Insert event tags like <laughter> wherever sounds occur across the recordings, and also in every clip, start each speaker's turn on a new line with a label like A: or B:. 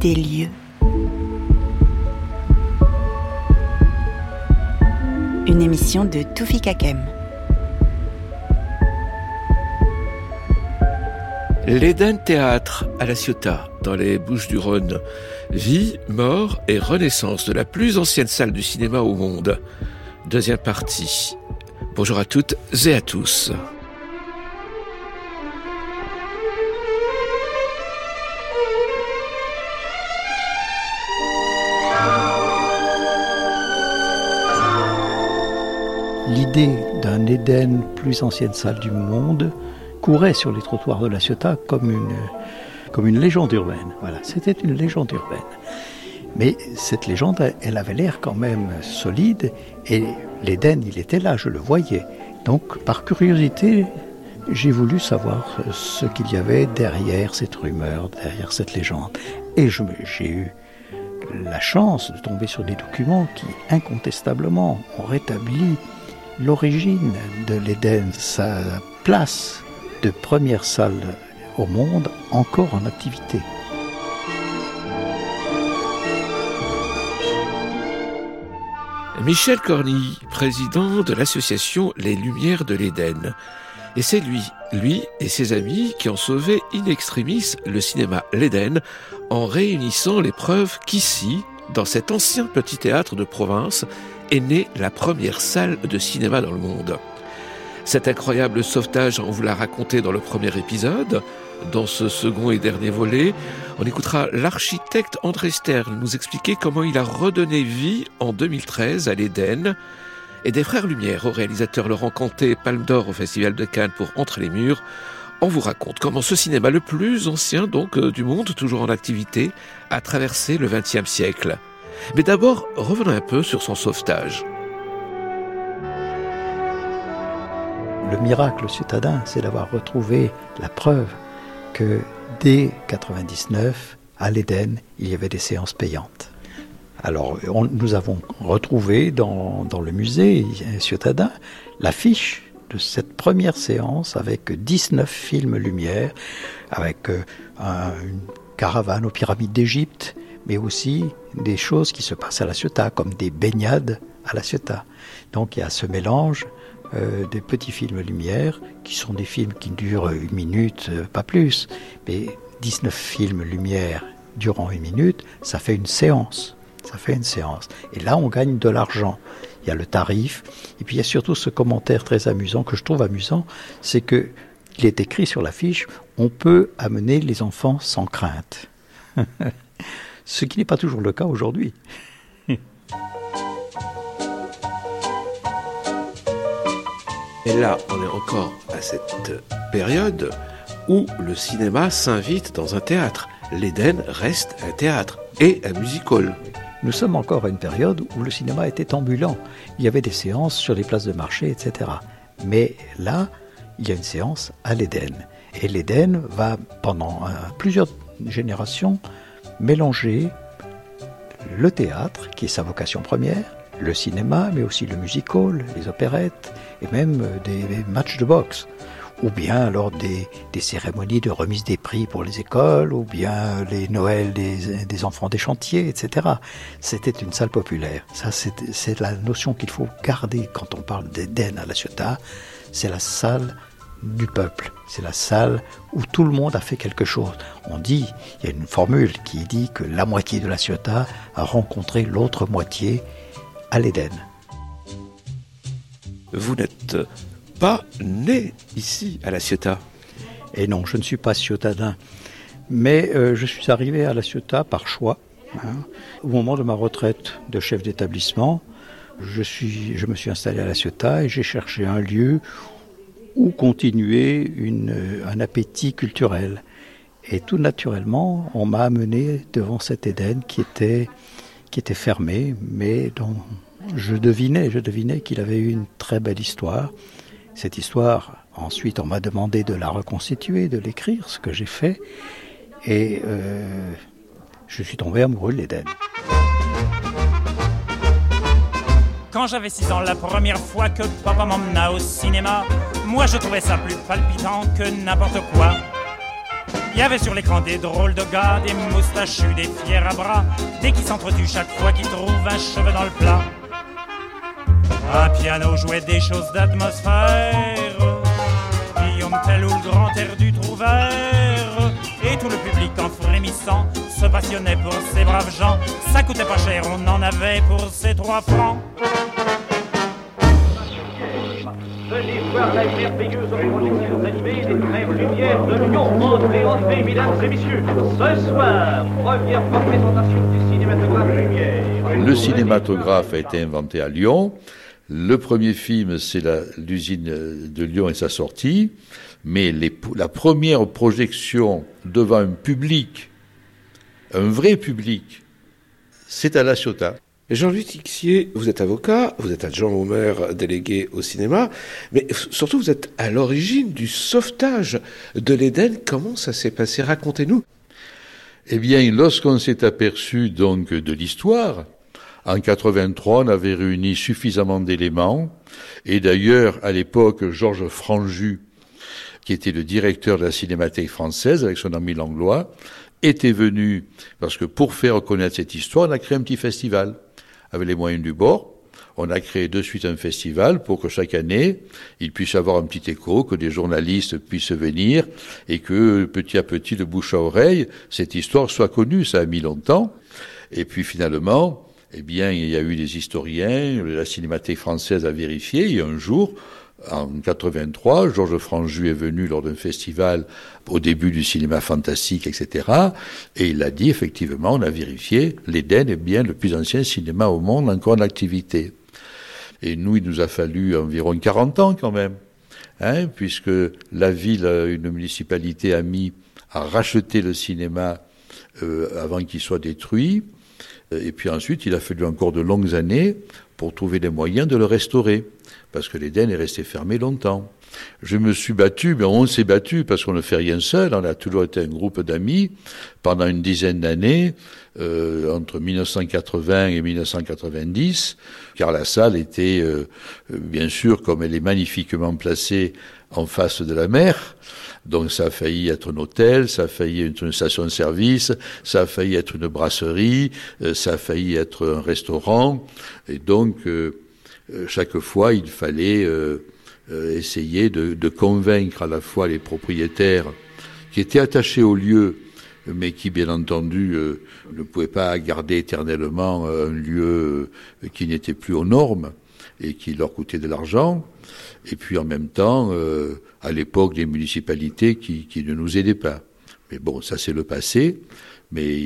A: Des lieux. Une émission de Toufi Kakem.
B: L'Éden Théâtre à La Ciotat, dans les Bouches-du-Rhône. Vie, mort et renaissance de la plus ancienne salle du cinéma au monde. Deuxième partie. Bonjour à toutes et à tous.
C: D'un Éden plus ancienne salle du monde courait sur les trottoirs de la Ciotat comme une, comme une légende urbaine. Voilà, c'était une légende urbaine. Mais cette légende, elle avait l'air quand même solide et l'Éden, il était là, je le voyais. Donc, par curiosité, j'ai voulu savoir ce qu'il y avait derrière cette rumeur, derrière cette légende. Et j'ai eu la chance de tomber sur des documents qui, incontestablement, ont rétabli l'origine de l'Éden, sa place de première salle au monde encore en activité.
B: Michel Corny, président de l'association Les Lumières de l'Éden. Et c'est lui, lui et ses amis qui ont sauvé in extremis le cinéma L'Éden en réunissant les preuves qu'ici, dans cet ancien petit théâtre de province, est née la première salle de cinéma dans le monde. Cet incroyable sauvetage, on vous l'a raconté dans le premier épisode. Dans ce second et dernier volet, on écoutera l'architecte André Sterl nous expliquer comment il a redonné vie en 2013 à l'Éden. Et des Frères Lumière au réalisateur Laurent Canté, Palme d'Or au Festival de Cannes pour Entre les Murs, on vous raconte comment ce cinéma le plus ancien donc euh, du monde, toujours en activité, a traversé le XXe siècle. Mais d'abord, revenons un peu sur son sauvetage.
C: Le miracle citadin, c'est d'avoir retrouvé la preuve que dès 99, à l'Éden, il y avait des séances payantes. Alors, nous avons retrouvé dans, le musée Ciotadin l'affiche de cette première séance avec 19 films lumière, avec euh, une caravane aux pyramides d'Égypte, mais aussi des choses qui se passent à la Ciotat, comme des baignades à la Ciotat. Donc il y a ce mélange euh, des petits films lumière, qui sont des films qui durent une minute, euh, pas plus, mais 19 films lumière durant une minute, ça fait une séance. Ça fait une séance. Et là, on gagne de l'argent. Il y a le tarif, et puis il y a surtout ce commentaire très amusant que je trouve amusant, c'est que il est écrit sur l'affiche, on peut amener les enfants sans crainte. <laughs> ce qui n'est pas toujours le cas aujourd'hui.
B: Et là, on est encore à cette période où le cinéma s'invite dans un théâtre. L'Éden reste un théâtre et un musical.
C: Nous sommes encore à une période où le cinéma était ambulant. Il y avait des séances sur les places de marché, etc. Mais là, il y a une séance à l'Éden. Et l'Éden va, pendant euh, plusieurs générations, mélanger le théâtre, qui est sa vocation première, le cinéma, mais aussi le musical, les opérettes et même des, matchs de boxe. Ou bien alors des, cérémonies de remise des prix pour les écoles, ou bien les Noëls des, enfants des chantiers, etc. C'était une salle populaire. Ça, c'est la notion qu'il faut garder quand on parle d'Éden à la Ciotat. C'est la salle du peuple. C'est la salle où tout le monde a fait quelque chose. On dit, il y a une formule qui dit que la moitié de la Ciotat a rencontré l'autre moitié à l'Éden.
B: Vous n'êtes pas né ici à la Ciotat
C: Et non, je ne suis pas ciotadin. Mais euh, je suis arrivé à la Ciotat par choix. Hein. Au moment de ma retraite de chef d'établissement, je, suis, je me suis installé à la Ciotat et j'ai cherché un lieu ou continuer un appétit culturel. Et tout naturellement, on m'a amené devant cet Éden qui était, qui était fermé, mais dont je devinais, je devinais qu'il avait eu une très belle histoire. Cette histoire, ensuite, on m'a demandé de la reconstituer, de l'écrire, ce que j'ai fait. Et euh, je suis tombé amoureux de l'Éden.
D: Quand j'avais 6 ans, la première fois que papa m'emmena au cinéma, moi je trouvais ça plus palpitant que n'importe quoi. Il y avait sur l'écran des drôles de gars, des moustachus, des fiers à bras, des qui s'entretuent chaque fois qu'ils trouvent un cheveu dans le plat. Un piano jouait des choses d'atmosphère, Guillaume Tell ou le grand air du Trouvert, et tout le public en frémissant se passionnait pour ces braves gens. Ça coûtait pas cher, on en avait pour ces trois francs.
E: Venez voir la merveilleuse projection animée des trêves lumières de Lyon. Entrez, entrez, mesdames et messieurs. Ce soir, première représentation du cinématographe lumière.
F: Le cinématographe a été inventé à Lyon. Le premier film, c'est l'usine de Lyon et sa sortie. Mais les, la première projection devant un public, un vrai public, c'est à La Ciotat.
B: Jean-Louis Tixier, vous êtes avocat, vous êtes adjoint au maire délégué au cinéma, mais surtout vous êtes à l'origine du sauvetage de l'Éden. Comment ça s'est passé? Racontez-nous.
F: Eh bien, lorsqu'on s'est aperçu donc de l'histoire, en 83, on avait réuni suffisamment d'éléments, et d'ailleurs, à l'époque, Georges Franju, qui était le directeur de la Cinémathèque française avec son ami Langlois, était venu, parce que pour faire connaître cette histoire, on a créé un petit festival avec les moyens du bord. On a créé de suite un festival pour que chaque année, il puisse avoir un petit écho, que des journalistes puissent venir et que petit à petit, de bouche à oreille, cette histoire soit connue. Ça a mis longtemps. Et puis finalement, eh bien, il y a eu des historiens, la Cinémathèque française a vérifié, et un jour, en 83, Georges Franju est venu lors d'un festival au début du cinéma fantastique, etc. Et il a dit, effectivement, on a vérifié, l'Éden est bien le plus ancien cinéma au monde encore en activité. Et nous, il nous a fallu environ 40 ans quand même, hein, puisque la ville, une municipalité a mis à racheter le cinéma euh, avant qu'il soit détruit. Et puis ensuite, il a fallu encore de longues années pour trouver les moyens de le restaurer parce que l'Éden est resté fermé longtemps. Je me suis battu, mais on s'est battu parce qu'on ne fait rien seul. On a toujours été un groupe d'amis pendant une dizaine d'années, euh, entre 1980 et 1990, car la salle était, euh, bien sûr, comme elle est magnifiquement placée en face de la mer, donc ça a failli être un hôtel, ça a failli être une station de service, ça a failli être une brasserie, euh, ça a failli être un restaurant, et donc euh, euh, chaque fois, il fallait euh, euh, essayer de, convaincre à la fois les propriétaires qui étaient attachés au lieu, mais qui, bien entendu, ne pouvaient pas garder éternellement un lieu qui n'était plus aux normes et qui leur coûtait de l'argent, et puis en même temps, à l'époque, des municipalités qui ne nous aidaient pas. Mais bon, ça c'est le passé. Mais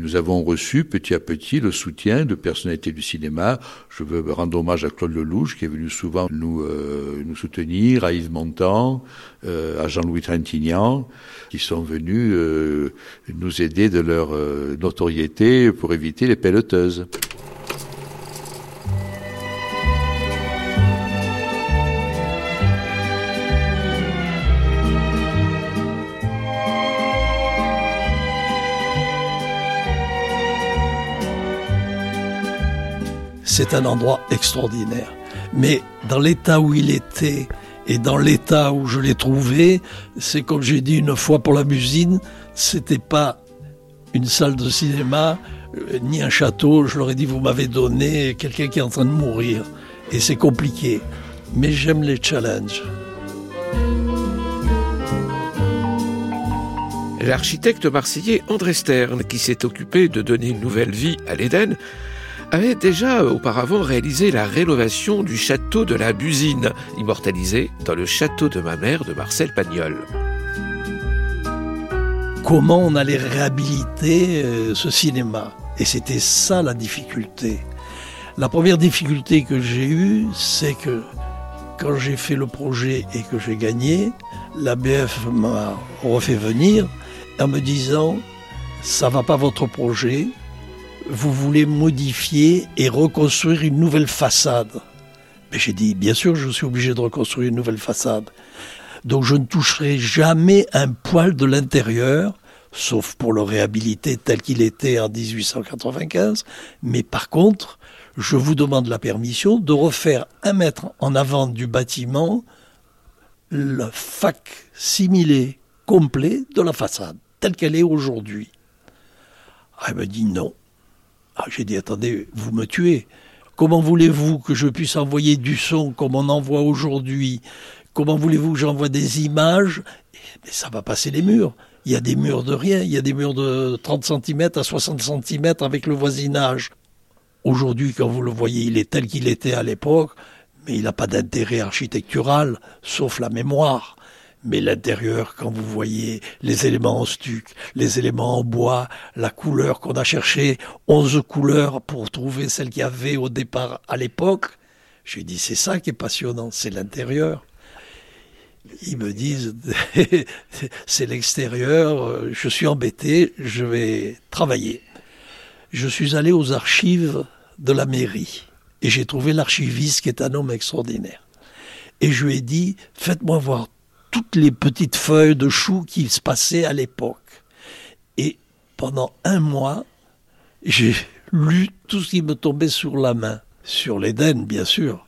F: nous avons reçu petit à petit le soutien de personnalités du cinéma. Je veux rendre hommage à Claude Lelouch qui est venu souvent nous, euh, nous soutenir, à Yves Montand, euh, à Jean-Louis Trintignant, qui sont venus euh, nous aider de leur euh, notoriété pour éviter les pelleteuses.
G: C'est un endroit extraordinaire. Mais dans l'état où il était et dans l'état où je l'ai trouvé, c'est comme j'ai dit une fois pour la musine, c'était pas une salle de cinéma euh, ni un château. Je leur ai dit vous m'avez donné quelqu'un qui est en train de mourir et c'est compliqué. Mais j'aime les challenges.
B: L'architecte marseillais André Stern, qui s'est occupé de donner une nouvelle vie à l'Éden, avait déjà auparavant réalisé la rénovation du château de la Busine, immortalisé dans le château de ma mère de Marcel Pagnol.
G: Comment on allait réhabiliter euh, ce cinéma? Et c'était ça la difficulté. La première difficulté que j'ai eue, c'est que quand j'ai fait le projet et que j'ai gagné, l'ABF m'a refait venir en me disant ça va pas votre projet, vous voulez modifier et reconstruire une nouvelle façade. Mais j'ai dit, bien sûr, je suis obligé de reconstruire une nouvelle façade. Donc je ne toucherai jamais un poil de l'intérieur, sauf pour le réhabiliter tel qu'il était en 1895. Mais par contre, je vous demande la permission de refaire un mètre en avant du bâtiment le fac similé complet de la façade. telle qu'elle est aujourd'hui. Elle me dit non. Ah, j'ai dit attendez, vous me tuez. Comment voulez-vous que je puisse envoyer du son comme on envoie aujourd'hui? Comment voulez-vous que j'envoie des images? Mais ça va passer les murs. Il y a des murs de rien, il y a des murs de 30 cm à 60 cm avec le voisinage. Aujourd'hui, quand vous le voyez, il est tel qu'il était à l'époque, mais il n'a pas d'intérêt architectural, sauf la mémoire. Mais l'intérieur, quand vous voyez les éléments en stuc, les éléments en bois, la couleur qu'on a cherché, 11 couleurs pour trouver celle qu'il y avait au départ à l'époque, j'ai dit c'est ça qui est passionnant, c'est l'intérieur. Ils me disent <laughs> c'est l'extérieur, je suis embêté, je vais travailler. Je suis allé aux archives de la mairie. Et j'ai trouvé l'archiviste qui est un homme extraordinaire. Et je lui ai dit, faites-moi voir toutes les petites feuilles de choux qui se passaient à l'époque. Et pendant un mois, j'ai lu tout ce qui me tombait sur la main, sur l'Éden bien sûr.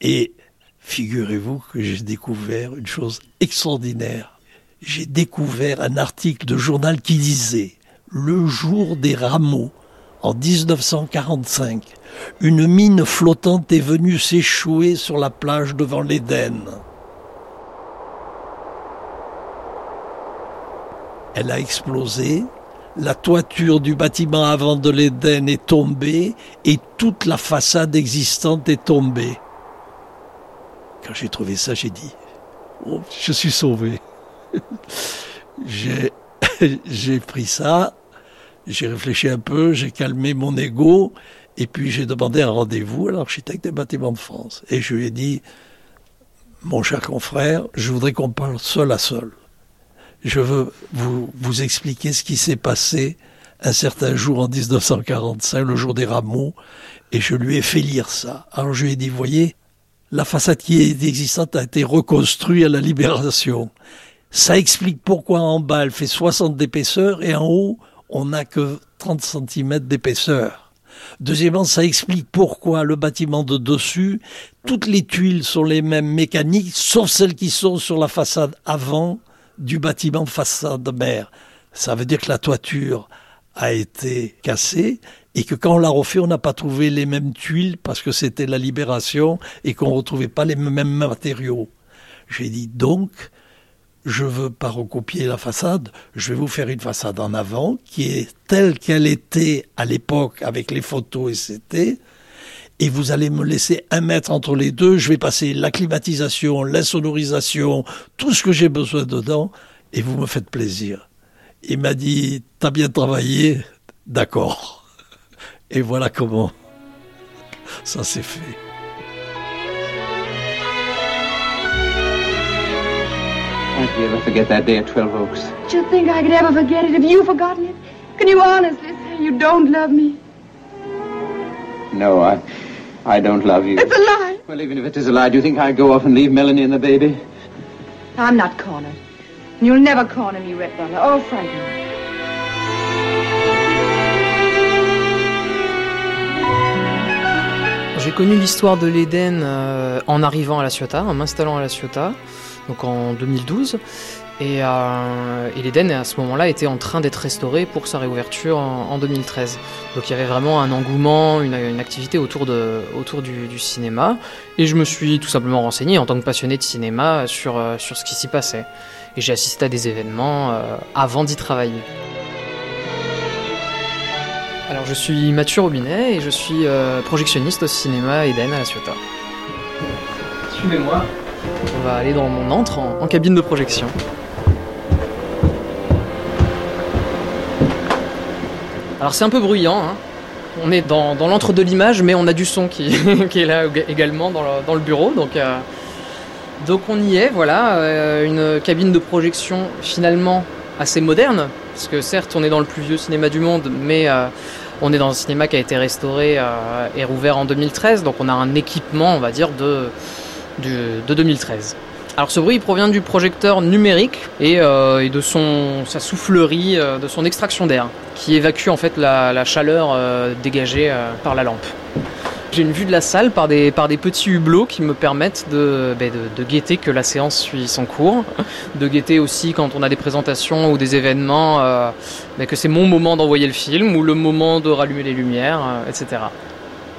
G: Et figurez-vous que j'ai découvert une chose extraordinaire. J'ai découvert un article de journal qui disait Le jour des rameaux en 1945, une mine flottante est venue s'échouer sur la plage devant l'Éden. Elle a explosé, la toiture du bâtiment avant de l'Éden est tombée et toute la façade existante est tombée. Quand j'ai trouvé ça, j'ai dit, oh, je suis sauvé. <laughs> <laughs> j'ai pris ça, j'ai réfléchi un peu, j'ai calmé mon ego, et puis j'ai demandé un rendez-vous à l'architecte des bâtiments de France. Et je lui ai dit, mon cher confrère, je voudrais qu'on parle seul à seul. Je veux vous, vous expliquer ce qui s'est passé un certain jour en 1945, le jour des rameaux, et je lui ai fait lire ça. Alors je lui ai dit, voyez, la façade qui est existante a été reconstruite à la libération. Ça explique pourquoi en bas elle fait 60 d'épaisseur et en haut on n'a que 30 cm d'épaisseur. Deuxièmement, ça explique pourquoi le bâtiment de dessus, toutes les tuiles sont les mêmes mécaniques, sauf celles qui sont sur la façade avant du bâtiment façade mer. Ça veut dire que la toiture a été cassée et que quand on l'a refait, on n'a pas trouvé les mêmes tuiles parce que c'était la libération et qu'on ne retrouvait pas les mêmes matériaux. J'ai dit donc, je veux pas recopier la façade, je vais vous faire une façade en avant qui est telle qu'elle était à l'époque avec les photos et c'était. Et vous allez me laisser un mètre entre les deux. Je vais passer la climatisation, l'insonorisation, tout ce que j'ai besoin dedans. Et vous me faites plaisir. Il m'a dit, t'as bien travaillé. D'accord. Et voilà comment ça s'est fait.
H: Can't you ever forget that day at Twelve Oaks?
I: Do you think I could ever forget it? Have you forgotten it? Can you honestly say you don't love me?
H: No, I, I don't love you.
I: It's a lie.
H: Well, even if it is a lie, do you think I'd go off and leave Melanie and the baby?
I: I'm not cornered. And you'll never corner me, Red Butler. Oh, Frankie.
J: J'ai connu l'histoire de l'Éden euh, en arrivant à La Ciotat, en m'installant à La Ciotat, donc en 2012. Et, euh, et l'Éden, à ce moment-là, était en train d'être restauré pour sa réouverture en, en 2013. Donc il y avait vraiment un engouement, une, une activité autour, de, autour du, du, cinéma. Et je me suis tout simplement renseigné en tant que passionné de cinéma sur, euh, sur ce qui s'y passait. Et j'ai assisté à des événements euh, avant d'y travailler. Alors je suis Mathieu Robinet et je suis euh, projectionniste au cinéma Eden à La Ciotat. Suivez-moi. On va aller dans mon antre en, en cabine de projection. Alors c'est un peu bruyant, hein. on est dans, l'antre de l'image, mais on a du son qui, <laughs> est là également dans le, bureau. Donc, euh, donc on y est, voilà, euh, une cabine de projection finalement assez moderne, parce que certes on est dans le plus vieux cinéma du monde, mais euh, on est dans un cinéma qui a été restauré et rouvert en 2013, donc on a un équipement, on va dire, de 2013. Alors ce bruit il provient du projecteur numérique et, euh, de son, sa soufflerie, euh, de son extraction d'air, qui évacue en fait la, la chaleur euh, dégagée par la lampe. J'ai une vue de la salle par des, par des petits hublots qui me permettent de, ben, de, de, guetter que la séance suit son cours, de guetter aussi quand on a des présentations ou des événements, ben, que c'est mon moment d'envoyer le film ou le moment de rallumer les lumières, etc.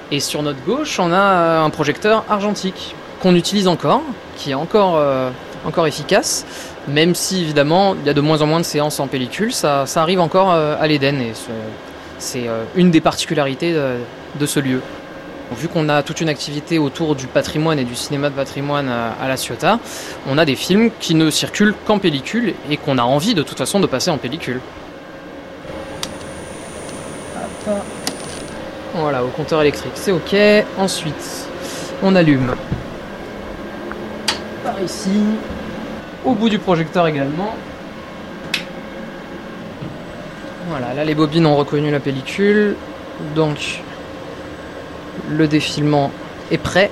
J: Et sur notre gauche, on a un projecteur argentique qu'on utilise encore, qui est encore, euh, encore efficace, même si évidemment il y a de moins en moins de séances en pellicule, ça, ça arrive encore euh, à l'Éden et c'est euh, une des particularités de, ce lieu. Vu qu'on a toute une activité autour du patrimoine et du cinéma de patrimoine à La Ciotat, on a des films qui ne circulent qu'en pellicule et qu'on a envie de toute façon de passer en pellicule. Voilà, au compteur électrique, c'est ok. Ensuite, on allume ici, au bout du projecteur également. Voilà, là les bobines ont reconnu la pellicule, donc le défilement est prêt.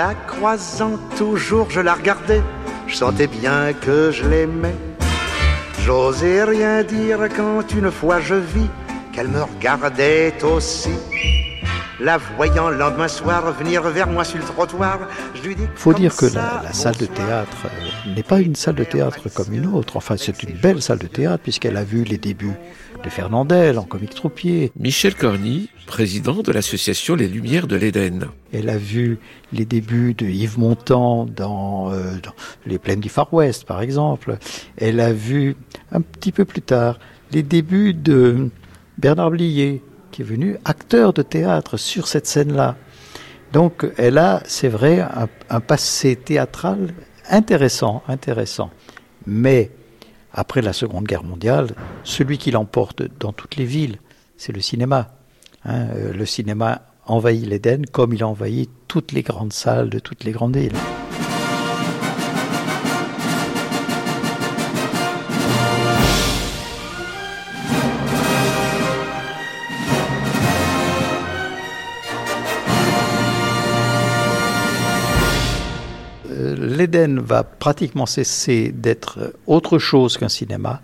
K: La croisant toujours, je la regardais, je sentais bien que je l'aimais. J'osais rien dire quand une fois je vis qu'elle me regardait aussi. La voyant le lendemain soir venir vers moi sur le trottoir, je lui dis.
C: Il faut dire que la, la salle de théâtre euh, n'est pas une salle de théâtre comme une autre. Enfin, c'est une belle salle de théâtre puisqu'elle a vu les débuts de Fernandel en comique troupier.
B: Michel Corny, président de l'association Les Lumières de l'Éden.
C: Elle a vu les débuts de Yves Montand dans, euh, dans Les Plaines du Far West, par exemple. Elle a vu un petit peu plus tard les débuts de Bernard Blier, qui est venu acteur de théâtre sur cette scène-là. Donc elle a, c'est vrai, un, un, passé théâtral intéressant, intéressant. Mais après la Seconde Guerre mondiale, celui qui l'emporte dans toutes les villes, c'est le cinéma. Hein, le cinéma envahit l'Éden comme il a envahi toutes les grandes salles de toutes les grandes villes. l'Éden va pratiquement cesser d'être autre chose qu'un cinéma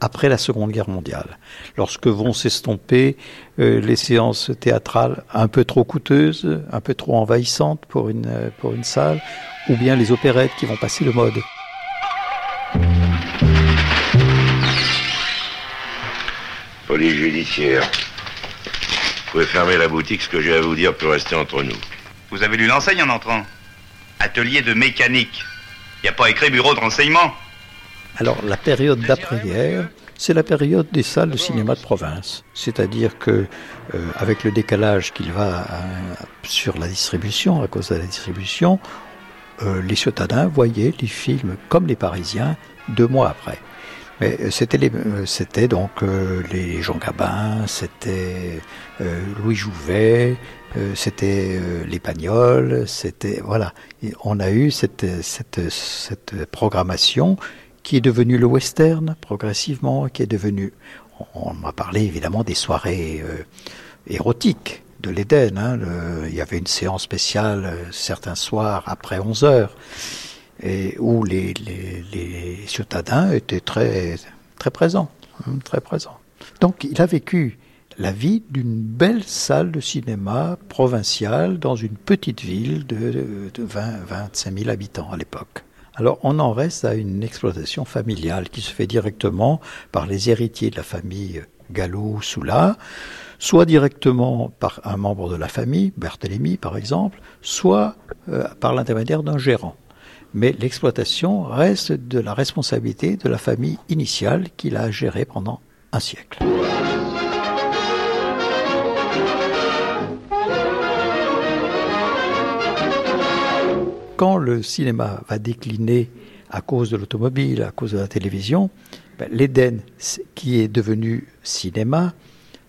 C: après la Seconde Guerre mondiale, lorsque vont s'estomper euh, les séances théâtrales un peu trop coûteuses, un peu trop envahissantes pour une, pour une salle, ou bien les opérettes qui vont passer de mode.
L: Police judiciaire. Vous pouvez fermer la boutique, ce que j'ai à vous dire peut rester entre nous.
M: Vous avez lu l'enseigne en entrant? Atelier de mécanique. Il n'y a pas écrit bureau de renseignement.
C: Alors, la période d'après-guerre, c'est la période des salles de cinéma de province. C'est-à-dire que, euh, avec le décalage qu'il va euh, sur la distribution, à cause de la distribution, euh, les ciotadins voyaient les films comme les Parisiens deux mois après. Mais c'était les, c'était donc les Jean Gabin, c'était Louis Jouvet, c'était les Pagnols, c'était voilà. on a eu cette, cette, programmation qui est devenu le western progressivement, qui est devenu, on m'a parlé évidemment des soirées euh, érotiques de l'Éden. Hein, il y avait une séance spéciale euh, certains soirs après 11 heures, et où les, les, les ciotadins étaient très, très présents, hein, très présents. Donc il a vécu la vie d'une belle salle de cinéma provinciale dans une petite ville de, de 20-25 000 habitants à l'époque. Alors on en reste à une exploitation familiale qui se fait directement par les héritiers de la famille Gallo-Soula, soit directement par un membre de la famille, Berthélemy par exemple, soit euh, par l'intermédiaire d'un gérant. Mais l'exploitation reste de la responsabilité de la famille initiale qui l'a gérée pendant un siècle. Quand le cinéma va décliner à cause de l'automobile, à cause de la télévision, ben, l'Éden, qui est devenu cinéma,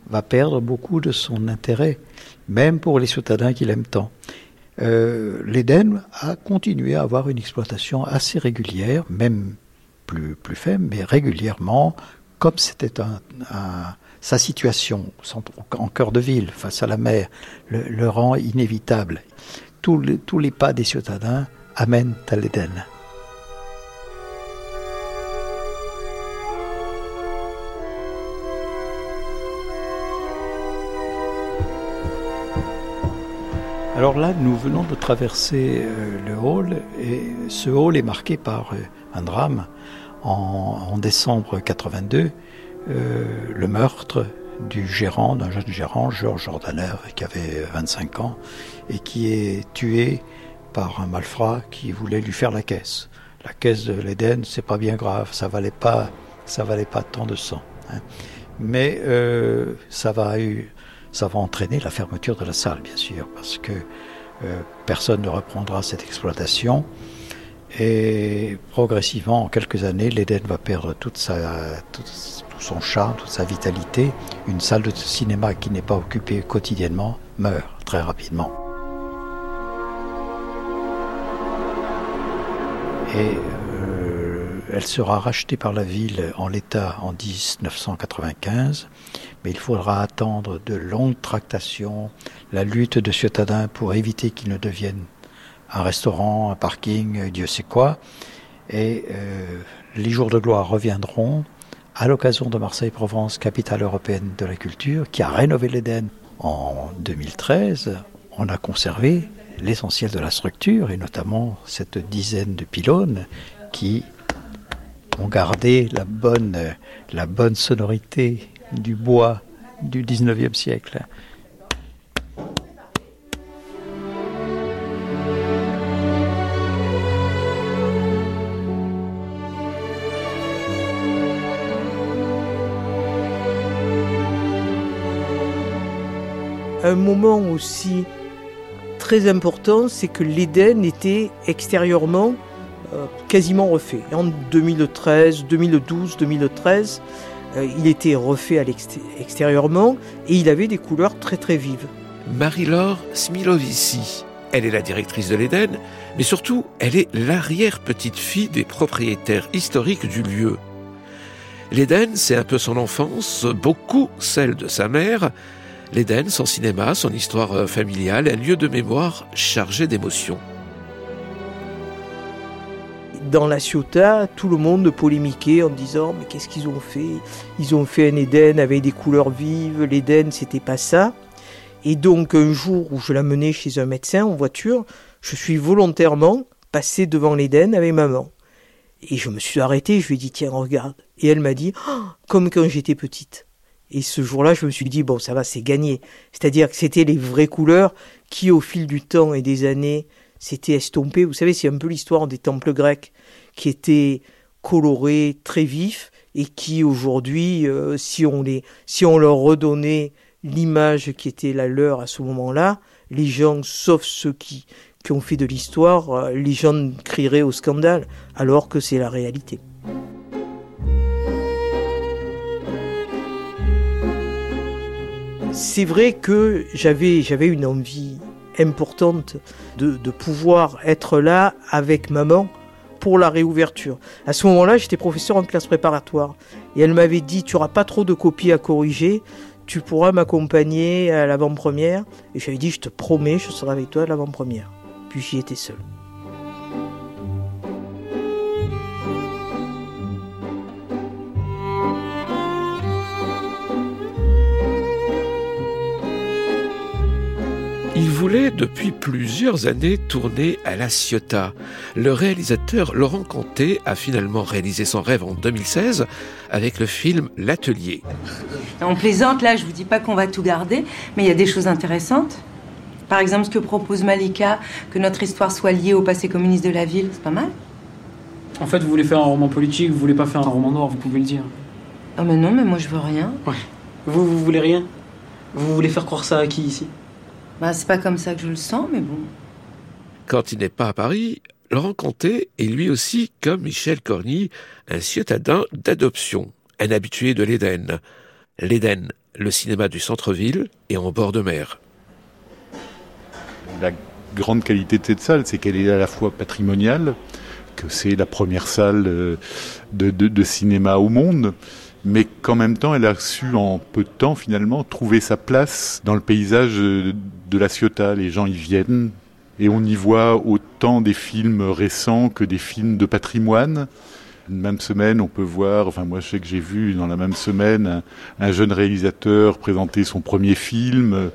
C: va perdre beaucoup de son intérêt, même pour les ciotadins qui l'aiment tant. euh, l'Éden a continué à avoir une exploitation assez régulière, même plus, faible, mais régulièrement, comme c'était sa situation en cœur de ville, face à la mer, le, rend inévitable. Tous les, pas des citadins amènent à l'Éden. Alors là, nous venons de traverser euh, le hall et ce hall est marqué par euh, un drame. En, décembre 82, euh, le meurtre du gérant, d'un jeune gérant, Georges Jordaner, qui avait 25 ans, et qui est tué par un malfrat qui voulait lui faire la caisse. La caisse de l'Éden, c'est pas bien grave, ça valait pas, ça valait pas tant de sang. Hein. Mais ça va ça va entraîner la fermeture de la salle, bien sûr, parce que euh, personne ne reprendra cette exploitation. Et progressivement, en quelques années, l'Éden va perdre toute sa, son charme, toute sa vitalité. Une salle de cinéma qui n'est pas occupée quotidiennement meurt très rapidement. Et euh, elle sera rachetée par la ville en l'état en 1995 mais il faudra attendre de longues tractations, la lutte de Ciotadin pour éviter qu'il ne devienne un restaurant, un parking, Dieu sait quoi. Et euh, les jours de gloire reviendront à l'occasion de Marseille-Provence, capitale européenne de la culture, qui a rénové l'Éden en 2013. On a conservé l'essentiel de la structure, et notamment cette dizaine de pylônes qui ont gardé la bonne, la bonne sonorité du bois du 19e siècle.
N: Un moment aussi très important, c'est que l'Éden était extérieurement euh, quasiment refait. En 2013, 2012, 2013, euh, il était refait extérieurement et il avait des couleurs très très vives.
B: Marie-Laure Smilovici, elle est la directrice de l'Éden, mais surtout, elle est l'arrière-petite-fille des propriétaires historiques du lieu. L'Éden, c'est un peu son enfance, beaucoup celle de sa mère. L'Éden, son cinéma, son histoire euh, familiale, un lieu de mémoire chargé d'émotions
N: dans la Ciotat, tout le monde polémiquait en disant mais qu'est-ce qu'ils ont fait? Ils ont fait un Éden avec des couleurs vives, l'Éden c'était pas ça. Et donc un jour où je l'amenais chez un médecin en voiture, je suis volontairement passé devant l'Éden avec maman. Et je me suis arrêté, je lui ai dit tiens regarde. Et elle m'a dit oh, comme quand j'étais petite. Et ce jour-là, je me suis dit bon ça va, c'est gagné. C'est-à-dire que c'était les vraies couleurs qui au fil du temps et des années c'était estompé. Vous savez, c'est un peu l'histoire des temples grecs qui étaient colorés, très vifs, et qui aujourd'hui, euh, si, on si on leur redonnait l'image qui était la leur à ce moment-là, les gens, sauf ceux qui, qui ont fait de l'histoire, euh, les gens crieraient au scandale, alors que c'est la réalité. C'est vrai que j'avais, une envie importante de, pouvoir être là avec maman pour la réouverture. À ce moment-là, j'étais professeur en classe préparatoire et elle m'avait dit tu n'auras pas trop de copies à corriger, tu pourras m'accompagner à l'avant-première. Et j'avais dit je te promets, je serai avec toi à l'avant-première. Puis j'y étais seul.
B: Il voulait depuis plusieurs années tourner à La Ciotat. Le réalisateur Laurent Conté a finalement réalisé son rêve en 2016 avec le film L'Atelier.
O: On plaisante là, je vous dis pas qu'on va tout garder, mais il y a des choses intéressantes. Par exemple, ce que propose Malika, que notre histoire soit liée au passé communiste de la ville, c'est pas mal.
P: En fait, vous voulez faire un roman politique, vous voulez pas faire un roman noir, vous pouvez le dire.
O: Oh mais non, mais moi je veux rien.
P: Ouais. Vous, vous voulez rien? Vous voulez faire croire ça à qui ici?
O: Bah, c'est pas comme ça que je le sens, mais bon.
B: Quand il n'est pas à Paris, Laurent Comté est lui aussi, comme Michel Corny, un ciotadin d'adoption, un habitué de l'Éden. L'Éden, le cinéma du centre-ville et en bord de mer.
Q: La grande qualité de cette salle, c'est qu'elle est à la fois patrimoniale, que c'est la première salle euh, de, de, de, cinéma au monde, mais qu'en même temps, elle a su en peu de temps finalement trouver sa place dans le paysage de la Ciotat. Les gens y viennent et on y voit autant des films récents que des films de patrimoine. Une même semaine, on peut voir, enfin moi je sais que j'ai vu dans la même semaine un, un, jeune réalisateur présenter son premier film euh,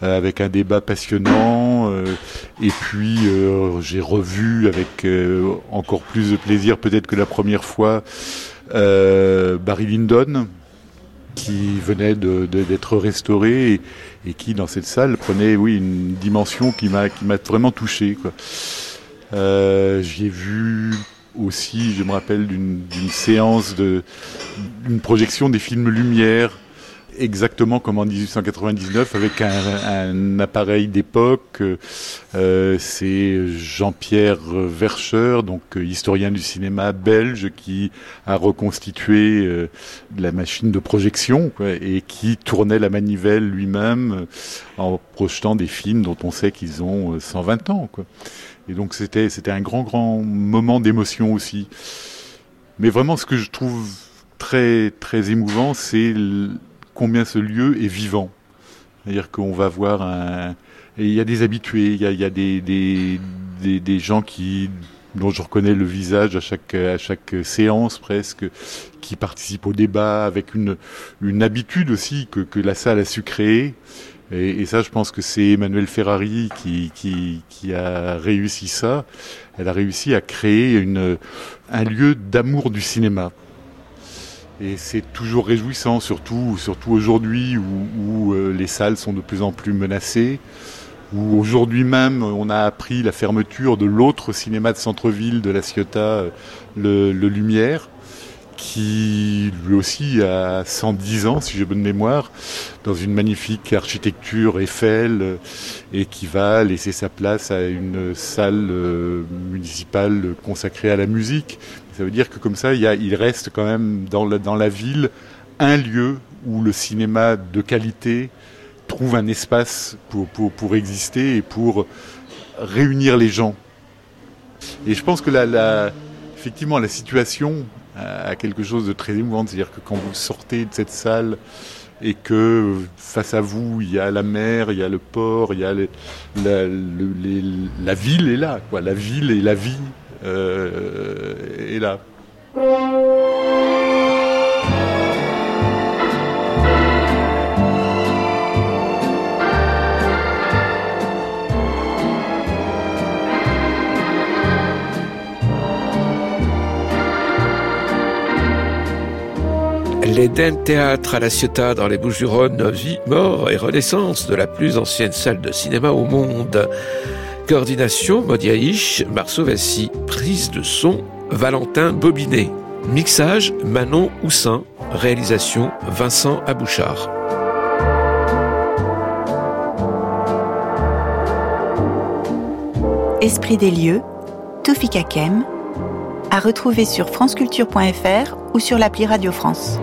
Q: avec un débat passionnant. Euh, et puis euh, j'ai revu avec encore plus de plaisir peut-être que la première fois Barry Lyndon qui venait d'être restauré et, qui dans cette salle prenait une dimension qui m'a vraiment touché quoi. J'ai vu aussi, je me rappelle d'une séance de une projection des films Lumière, exactement comme en 1899, avec un, appareil d'époque. Euh, C'est Jean-Pierre Verscheur, donc euh, historien du cinéma belge, qui a reconstitué euh, la machine de projection et qui tournait la manivelle lui-même en projetant des films dont on sait qu'ils ont 120 ans. Et donc c'était c'était un grand grand moment d'émotion aussi. Mais vraiment ce que je trouve très très émouvant, c'est combien ce lieu est vivant. C'est-à-dire qu'on va voir un il y a des habitués, il y a, des, gens qui dont je reconnais le visage à chaque séance presque, qui participent au débat avec une habitude aussi que la salle a su créer. Et, ça, je pense que c'est Emmanuel Ferrari qui, a réussi ça. Elle a réussi à créer un lieu d'amour du cinéma. Et c'est toujours réjouissant, surtout, aujourd'hui où, euh, les salles sont de plus en plus menacées, où aujourd'hui même on a appris la fermeture de l'autre cinéma de centre-ville de la Ciotat, le, le Lumière qui lui aussi a 110 ans, si j'ai bonne mémoire, dans une magnifique architecture Eiffel, et qui va laisser sa place à une salle municipale consacrée à la musique. Ça veut dire que comme ça, il, a, reste quand même dans la, ville un lieu où le cinéma de qualité trouve un espace pour, pour, exister et pour réunir les gens. Et je pense que la, effectivement, la situation à quelque chose de très émouvant. C'est-à-dire que quand vous sortez de cette salle et que face à vous, il y a la mer, il y a le port, il y a la, ville est là. La ville et la vie est là.
B: L'Eden Théâtre à la Ciotat dans les Bouches-du-Rhône, vie, mort et renaissance de la plus ancienne salle de cinéma au monde. Coordination Modiaïch, Marceau Vassy, prise de son Valentin Bobinet, mixage Manon Houssin, réalisation Vincent Abouchard.
A: Esprit des lieux, Toufik Kakem, à retrouver sur franceculture.fr ou sur l'appli Radio France.